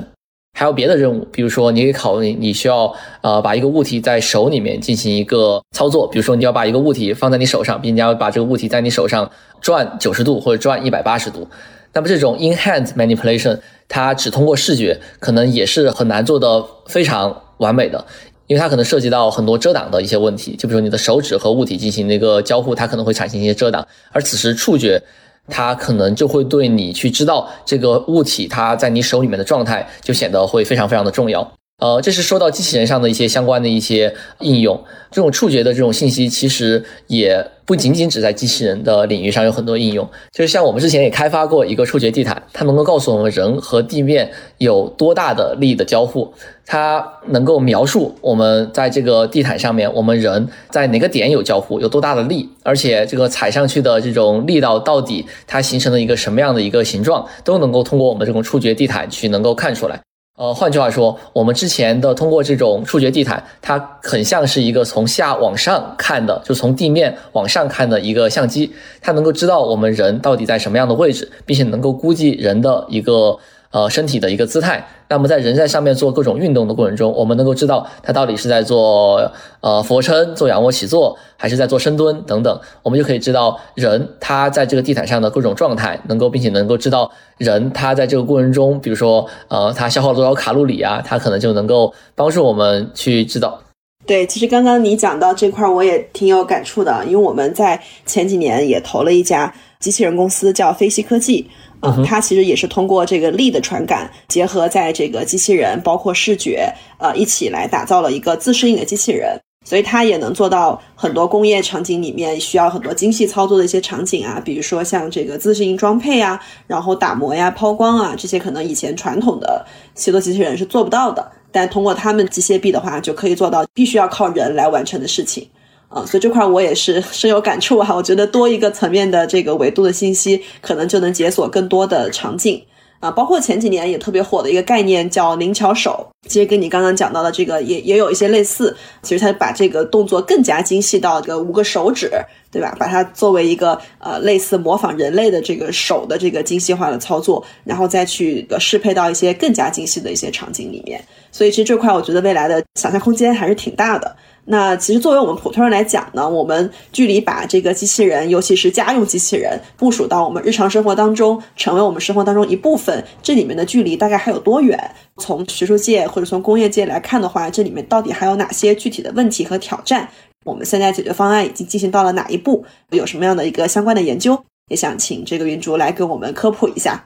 还有别的任务，比如说你可以考虑，你需要呃把一个物体在手里面进行一个操作，比如说你要把一个物体放在你手上，并且要把这个物体在你手上转九十度或者转一百八十度。那么这种 in hand manipulation，它只通过视觉，可能也是很难做的非常完美的，因为它可能涉及到很多遮挡的一些问题，就比如你的手指和物体进行那个交互，它可能会产生一些遮挡，而此时触觉。它可能就会对你去知道这个物体它在你手里面的状态，就显得会非常非常的重要。呃，这是说到机器人上的一些相关的一些应用。这种触觉的这种信息，其实也不仅仅只在机器人的领域上有很多应用。就是像我们之前也开发过一个触觉地毯，它能够告诉我们人和地面有多大的力的交互，它能够描述我们在这个地毯上面，我们人在哪个点有交互，有多大的力，而且这个踩上去的这种力道到底它形成了一个什么样的一个形状，都能够通过我们这种触觉地毯去能够看出来。呃，换句话说，我们之前的通过这种触觉地毯，它很像是一个从下往上看的，就从地面往上看的一个相机，它能够知道我们人到底在什么样的位置，并且能够估计人的一个。呃，身体的一个姿态。那么在人在上面做各种运动的过程中，我们能够知道他到底是在做呃俯卧撑、做仰卧起坐，还是在做深蹲等等。我们就可以知道人他在这个地毯上的各种状态，能够并且能够知道人他在这个过程中，比如说呃他消耗了多少卡路里啊，他可能就能够帮助我们去知道。对，其实刚刚你讲到这块，我也挺有感触的，因为我们在前几年也投了一家机器人公司，叫飞西科技。嗯，它其实也是通过这个力的传感，结合在这个机器人，包括视觉，呃，一起来打造了一个自适应的机器人。所以它也能做到很多工业场景里面需要很多精细操作的一些场景啊，比如说像这个自适应装配啊，然后打磨呀、抛光啊，这些可能以前传统的协作机器人是做不到的。但通过他们机械臂的话，就可以做到必须要靠人来完成的事情。啊，所以这块我也是深有感触啊。我觉得多一个层面的这个维度的信息，可能就能解锁更多的场景啊。包括前几年也特别火的一个概念叫灵巧手，其实跟你刚刚讲到的这个也也有一些类似。其实它把这个动作更加精细到这个五个手指，对吧？把它作为一个呃类似模仿人类的这个手的这个精细化的操作，然后再去适配到一些更加精细的一些场景里面。所以其实这块我觉得未来的想象空间还是挺大的。那其实作为我们普通人来讲呢，我们距离把这个机器人，尤其是家用机器人部署到我们日常生活当中，成为我们生活当中一部分，这里面的距离大概还有多远？从学术界或者从工业界来看的话，这里面到底还有哪些具体的问题和挑战？我们现在解决方案已经进行到了哪一步？有什么样的一个相关的研究？也想请这个云竹来给我们科普一下。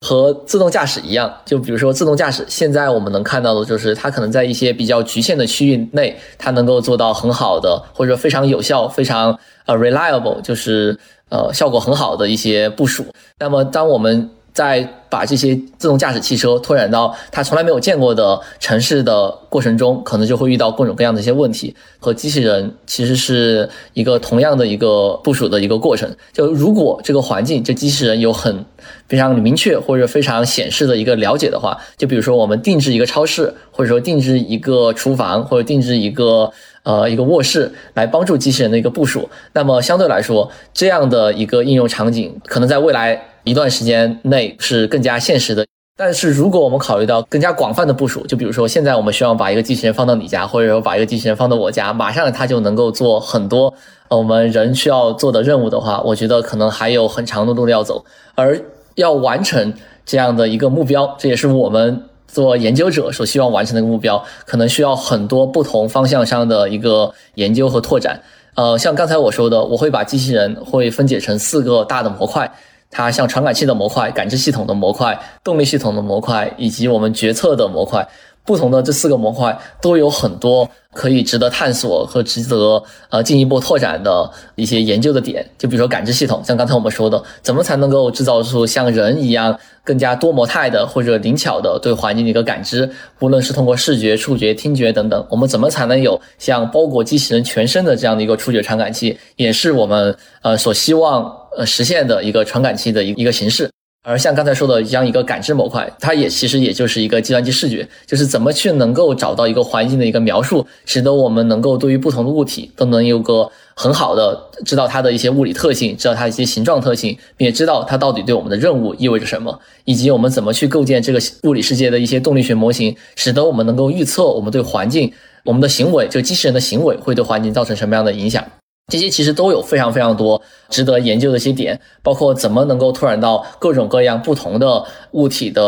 和自动驾驶一样，就比如说自动驾驶，现在我们能看到的就是它可能在一些比较局限的区域内，它能够做到很好的，或者说非常有效、非常呃 reliable，就是呃效果很好的一些部署。那么当我们在把这些自动驾驶汽车拓展到他从来没有见过的城市的过程中，可能就会遇到各种各样的一些问题。和机器人其实是一个同样的一个部署的一个过程。就如果这个环境，这机器人有很非常明确或者非常显示的一个了解的话，就比如说我们定制一个超市，或者说定制一个厨房，或者定制一个呃一个卧室，来帮助机器人的一个部署，那么相对来说，这样的一个应用场景，可能在未来。一段时间内是更加现实的。但是如果我们考虑到更加广泛的部署，就比如说现在我们需要把一个机器人放到你家，或者说把一个机器人放到我家，马上它就能够做很多我们人需要做的任务的话，我觉得可能还有很长的路要走。而要完成这样的一个目标，这也是我们做研究者所希望完成的一个目标，可能需要很多不同方向上的一个研究和拓展。呃，像刚才我说的，我会把机器人会分解成四个大的模块。它像传感器的模块、感知系统的模块、动力系统的模块以及我们决策的模块，不同的这四个模块都有很多可以值得探索和值得呃进一步拓展的一些研究的点。就比如说感知系统，像刚才我们说的，怎么才能够制造出像人一样更加多模态的或者灵巧的对环境的一个感知？无论是通过视觉、触觉、听觉等等，我们怎么才能有像包裹机器人全身的这样的一个触觉传感器？也是我们呃所希望。呃，实现的一个传感器的一一个形式，而像刚才说的这样一个感知模块，它也其实也就是一个计算机视觉，就是怎么去能够找到一个环境的一个描述，使得我们能够对于不同的物体都能有个很好的知道它的一些物理特性，知道它一些形状特性，并且知道它到底对我们的任务意味着什么，以及我们怎么去构建这个物理世界的一些动力学模型，使得我们能够预测我们对环境、我们的行为，就机器人的行为会对环境造成什么样的影响。这些其实都有非常非常多值得研究的一些点，包括怎么能够拓展到各种各样不同的物体的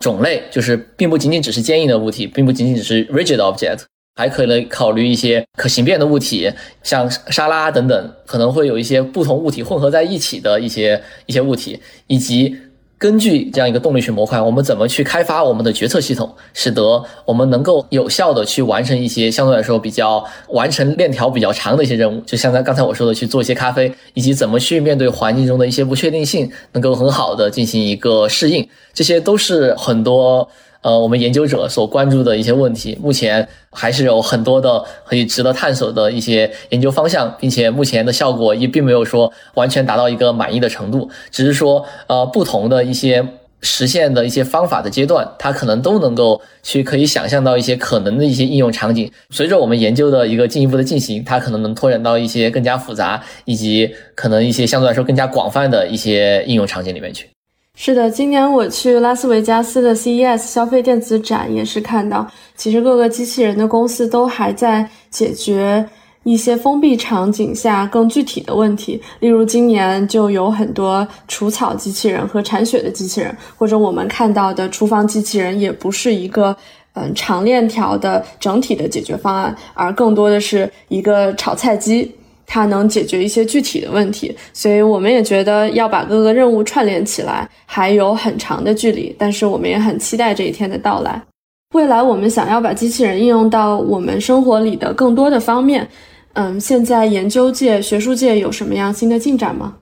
种类，就是并不仅仅只是坚硬的物体，并不仅仅只是 rigid object，还可以考虑一些可形变的物体，像沙拉等等，可能会有一些不同物体混合在一起的一些一些物体，以及。根据这样一个动力学模块，我们怎么去开发我们的决策系统，使得我们能够有效的去完成一些相对来说比较完成链条比较长的一些任务？就像刚才我说的，去做一些咖啡，以及怎么去面对环境中的一些不确定性，能够很好的进行一个适应，这些都是很多。呃，我们研究者所关注的一些问题，目前还是有很多的可以值得探索的一些研究方向，并且目前的效果也并没有说完全达到一个满意的程度，只是说，呃，不同的一些实现的一些方法的阶段，它可能都能够去可以想象到一些可能的一些应用场景。随着我们研究的一个进一步的进行，它可能能拓展到一些更加复杂以及可能一些相对来说更加广泛的一些应用场景里面去。是的，今年我去拉斯维加斯的 CES 消费电子展，也是看到，其实各个机器人的公司都还在解决一些封闭场景下更具体的问题。例如，今年就有很多除草机器人和铲雪的机器人，或者我们看到的厨房机器人，也不是一个嗯长链条的整体的解决方案，而更多的是一个炒菜机。它能解决一些具体的问题，所以我们也觉得要把各个任务串联起来还有很长的距离，但是我们也很期待这一天的到来。未来我们想要把机器人应用到我们生活里的更多的方面，嗯，现在研究界、学术界有什么样新的进展吗？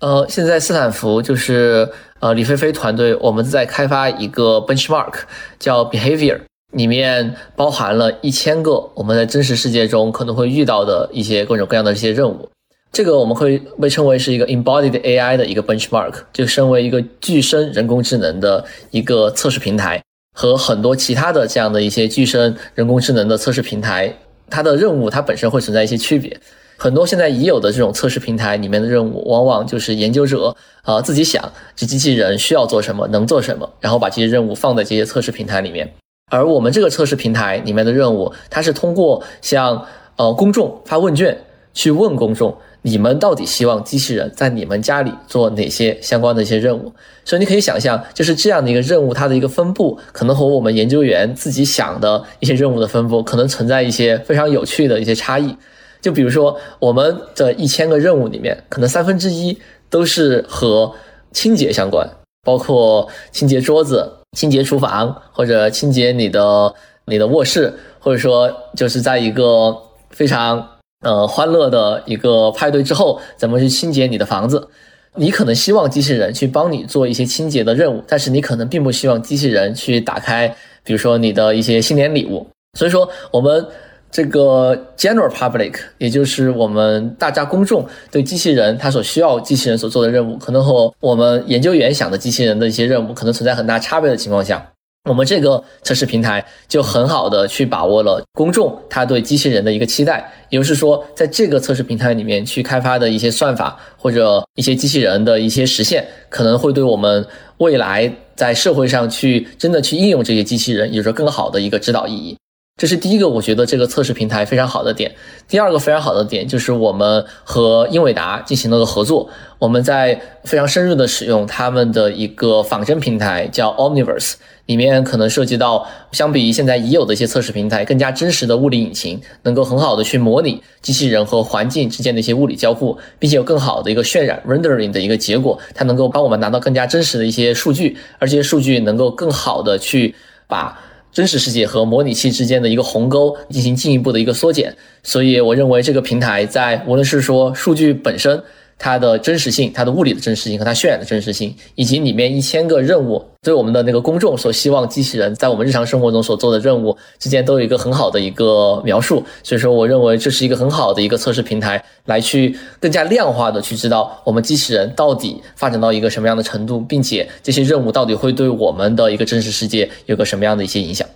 呃，现在斯坦福就是呃李飞飞团队，我们在开发一个 benchmark，叫 behavior。里面包含了一千个我们在真实世界中可能会遇到的一些各种各样的这些任务，这个我们会被称为是一个 embodied AI 的一个 benchmark，就身为一个具身人工智能的一个测试平台，和很多其他的这样的一些具身人工智能的测试平台，它的任务它本身会存在一些区别。很多现在已有的这种测试平台里面的任务，往往就是研究者啊自己想这机器人需要做什么，能做什么，然后把这些任务放在这些测试平台里面。而我们这个测试平台里面的任务，它是通过向呃公众发问卷，去问公众，你们到底希望机器人在你们家里做哪些相关的一些任务？所以你可以想象，就是这样的一个任务，它的一个分布，可能和我们研究员自己想的一些任务的分布，可能存在一些非常有趣的一些差异。就比如说，我们的一千个任务里面，可能三分之一都是和清洁相关，包括清洁桌子。清洁厨房，或者清洁你的你的卧室，或者说就是在一个非常呃欢乐的一个派对之后，怎么去清洁你的房子？你可能希望机器人去帮你做一些清洁的任务，但是你可能并不希望机器人去打开，比如说你的一些新年礼物。所以说我们。这个 general public，也就是我们大家公众对机器人它所需要机器人所做的任务，可能和我们研究员想的机器人的一些任务可能存在很大差别的情况下，我们这个测试平台就很好的去把握了公众他对机器人的一个期待，也就是说，在这个测试平台里面去开发的一些算法或者一些机器人的一些实现，可能会对我们未来在社会上去真的去应用这些机器人，有着更好的一个指导意义。这是第一个，我觉得这个测试平台非常好的点。第二个非常好的点就是我们和英伟达进行了个合作，我们在非常深入的使用他们的一个仿真平台，叫 Omniverse，里面可能涉及到相比于现在已有的一些测试平台更加真实的物理引擎，能够很好的去模拟机器人和环境之间的一些物理交互，并且有更好的一个渲染 rendering 的一个结果，它能够帮我们拿到更加真实的一些数据，而这些数据能够更好的去把。真实世界和模拟器之间的一个鸿沟进行进一步的一个缩减，所以我认为这个平台在无论是说数据本身。它的真实性，它的物理的真实性和它渲染的真实性，以及里面一千个任务，对我们的那个公众所希望机器人在我们日常生活中所做的任务之间都有一个很好的一个描述。所以说，我认为这是一个很好的一个测试平台，来去更加量化的去知道我们机器人到底发展到一个什么样的程度，并且这些任务到底会对我们的一个真实世界有个什么样的一些影响。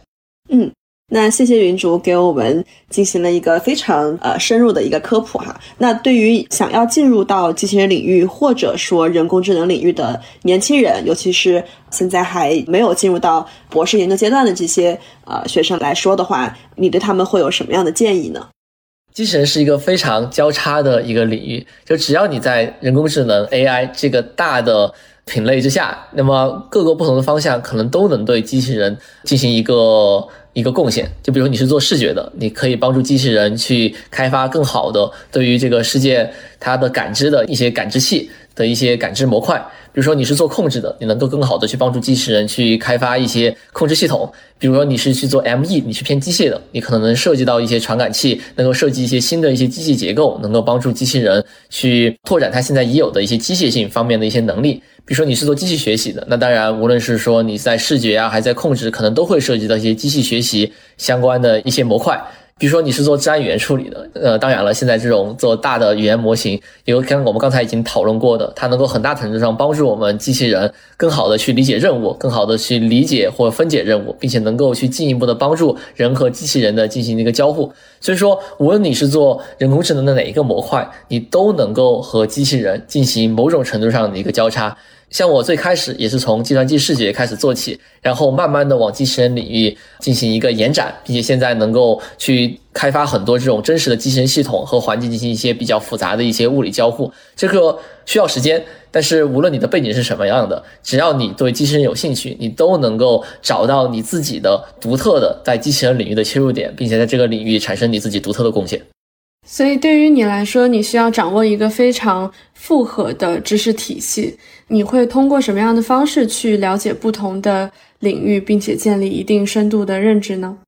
嗯。那谢谢云竹给我们进行了一个非常呃深入的一个科普哈。那对于想要进入到机器人领域或者说人工智能领域的年轻人，尤其是现在还没有进入到博士研究阶段的这些呃学生来说的话，你对他们会有什么样的建议呢？机器人是一个非常交叉的一个领域，就只要你在人工智能 AI 这个大的品类之下，那么各个不同的方向可能都能对机器人进行一个。一个贡献，就比如你是做视觉的，你可以帮助机器人去开发更好的对于这个世界它的感知的一些感知器。的一些感知模块。比如说你是做控制的，你能够更好的去帮助机器人去开发一些控制系统。比如说你是去做 ME，你是偏机械的，你可能能涉及到一些传感器，能够设计一些新的一些机器结构，能够帮助机器人去拓展它现在已有的一些机械性方面的一些能力。比如说你是做机器学习的，那当然无论是说你在视觉啊，还在控制，可能都会涉及到一些机器学习相关的一些模块。比如说你是做自然语言处理的，呃，当然了，现在这种做大的语言模型，有像我们刚才已经讨论过的，它能够很大程度上帮助我们机器人更好的去理解任务，更好的去理解或分解任务，并且能够去进一步的帮助人和机器人的进行一个交互。所以说，无论你是做人工智能的哪一个模块，你都能够和机器人进行某种程度上的一个交叉。像我最开始也是从计算机视觉开始做起，然后慢慢的往机器人领域进行一个延展，并且现在能够去开发很多这种真实的机器人系统和环境进行一些比较复杂的一些物理交互。这个需要时间，但是无论你的背景是什么样的，只要你对机器人有兴趣，你都能够找到你自己的独特的在机器人领域的切入点，并且在这个领域产生你自己独特的贡献。所以对于你来说，你需要掌握一个非常复合的知识体系。你会通过什么样的方式去了解不同的领域，并且建立一定深度的认知呢？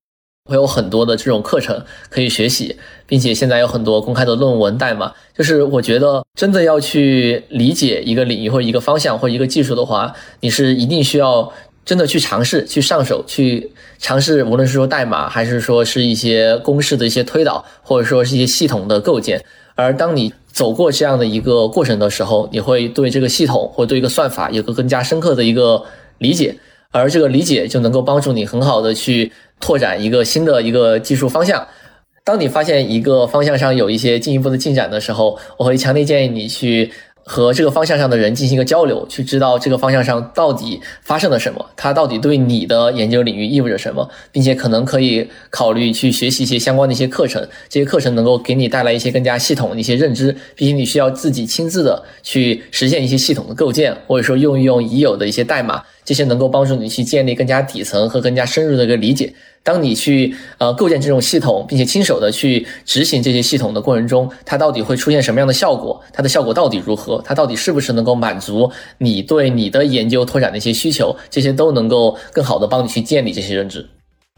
会有很多的这种课程可以学习，并且现在有很多公开的论文代码。就是我觉得，真的要去理解一个领域或者一个方向或者一个技术的话，你是一定需要真的去尝试、去上手、去尝试，无论是说代码，还是说是一些公式的一些推导，或者说是一些系统的构建。而当你走过这样的一个过程的时候，你会对这个系统或对一个算法有个更加深刻的一个理解，而这个理解就能够帮助你很好的去拓展一个新的一个技术方向。当你发现一个方向上有一些进一步的进展的时候，我会强烈建议你去。和这个方向上的人进行一个交流，去知道这个方向上到底发生了什么，它到底对你的研究领域意味着什么，并且可能可以考虑去学习一些相关的一些课程，这些课程能够给你带来一些更加系统的一些认知，并且你需要自己亲自的去实现一些系统的构建，或者说用一用已有的一些代码，这些能够帮助你去建立更加底层和更加深入的一个理解。当你去呃构建这种系统，并且亲手的去执行这些系统的过程中，它到底会出现什么样的效果？它的效果到底如何？它到底是不是能够满足你对你的研究拓展的一些需求？这些都能够更好的帮你去建立这些认知。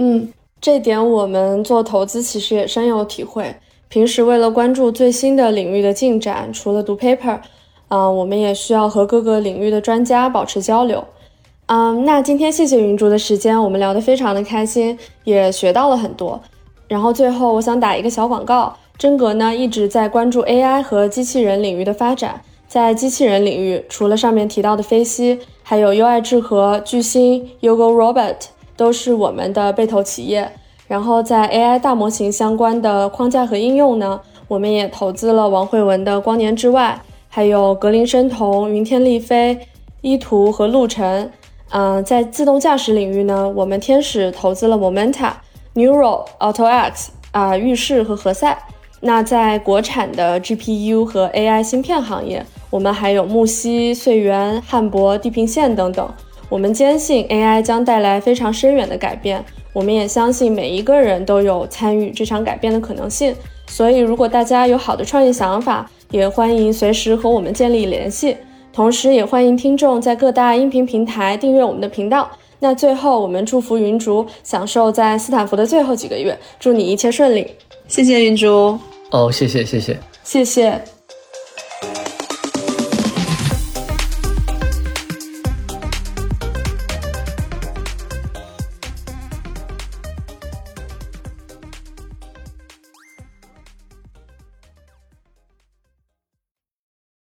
嗯，这点我们做投资其实也深有体会。平时为了关注最新的领域的进展，除了读 paper，啊，我们也需要和各个领域的专家保持交流。嗯，那今天谢谢云竹的时间，我们聊得非常的开心，也学到了很多。然后最后我想打一个小广告，真格呢一直在关注 AI 和机器人领域的发展。在机器人领域，除了上面提到的飞希，还有优爱智和、巨星、Yogo Robot 都是我们的被投企业。然后在 AI 大模型相关的框架和应用呢，我们也投资了王慧文的光年之外，还有格林生酮、云天丽飞。依图和路程。嗯，在自动驾驶领域呢，我们天使投资了 Momenta、Neural、AutoX 啊、驭势和何塞。那在国产的 GPU 和 AI 芯片行业，我们还有木犀、穗源、汉博、地平线等等。我们坚信 AI 将带来非常深远的改变，我们也相信每一个人都有参与这场改变的可能性。所以，如果大家有好的创业想法，也欢迎随时和我们建立联系。同时，也欢迎听众在各大音频平台订阅我们的频道。那最后，我们祝福云竹享受在斯坦福的最后几个月，祝你一切顺利。谢谢云竹。哦，谢谢，谢谢，谢谢。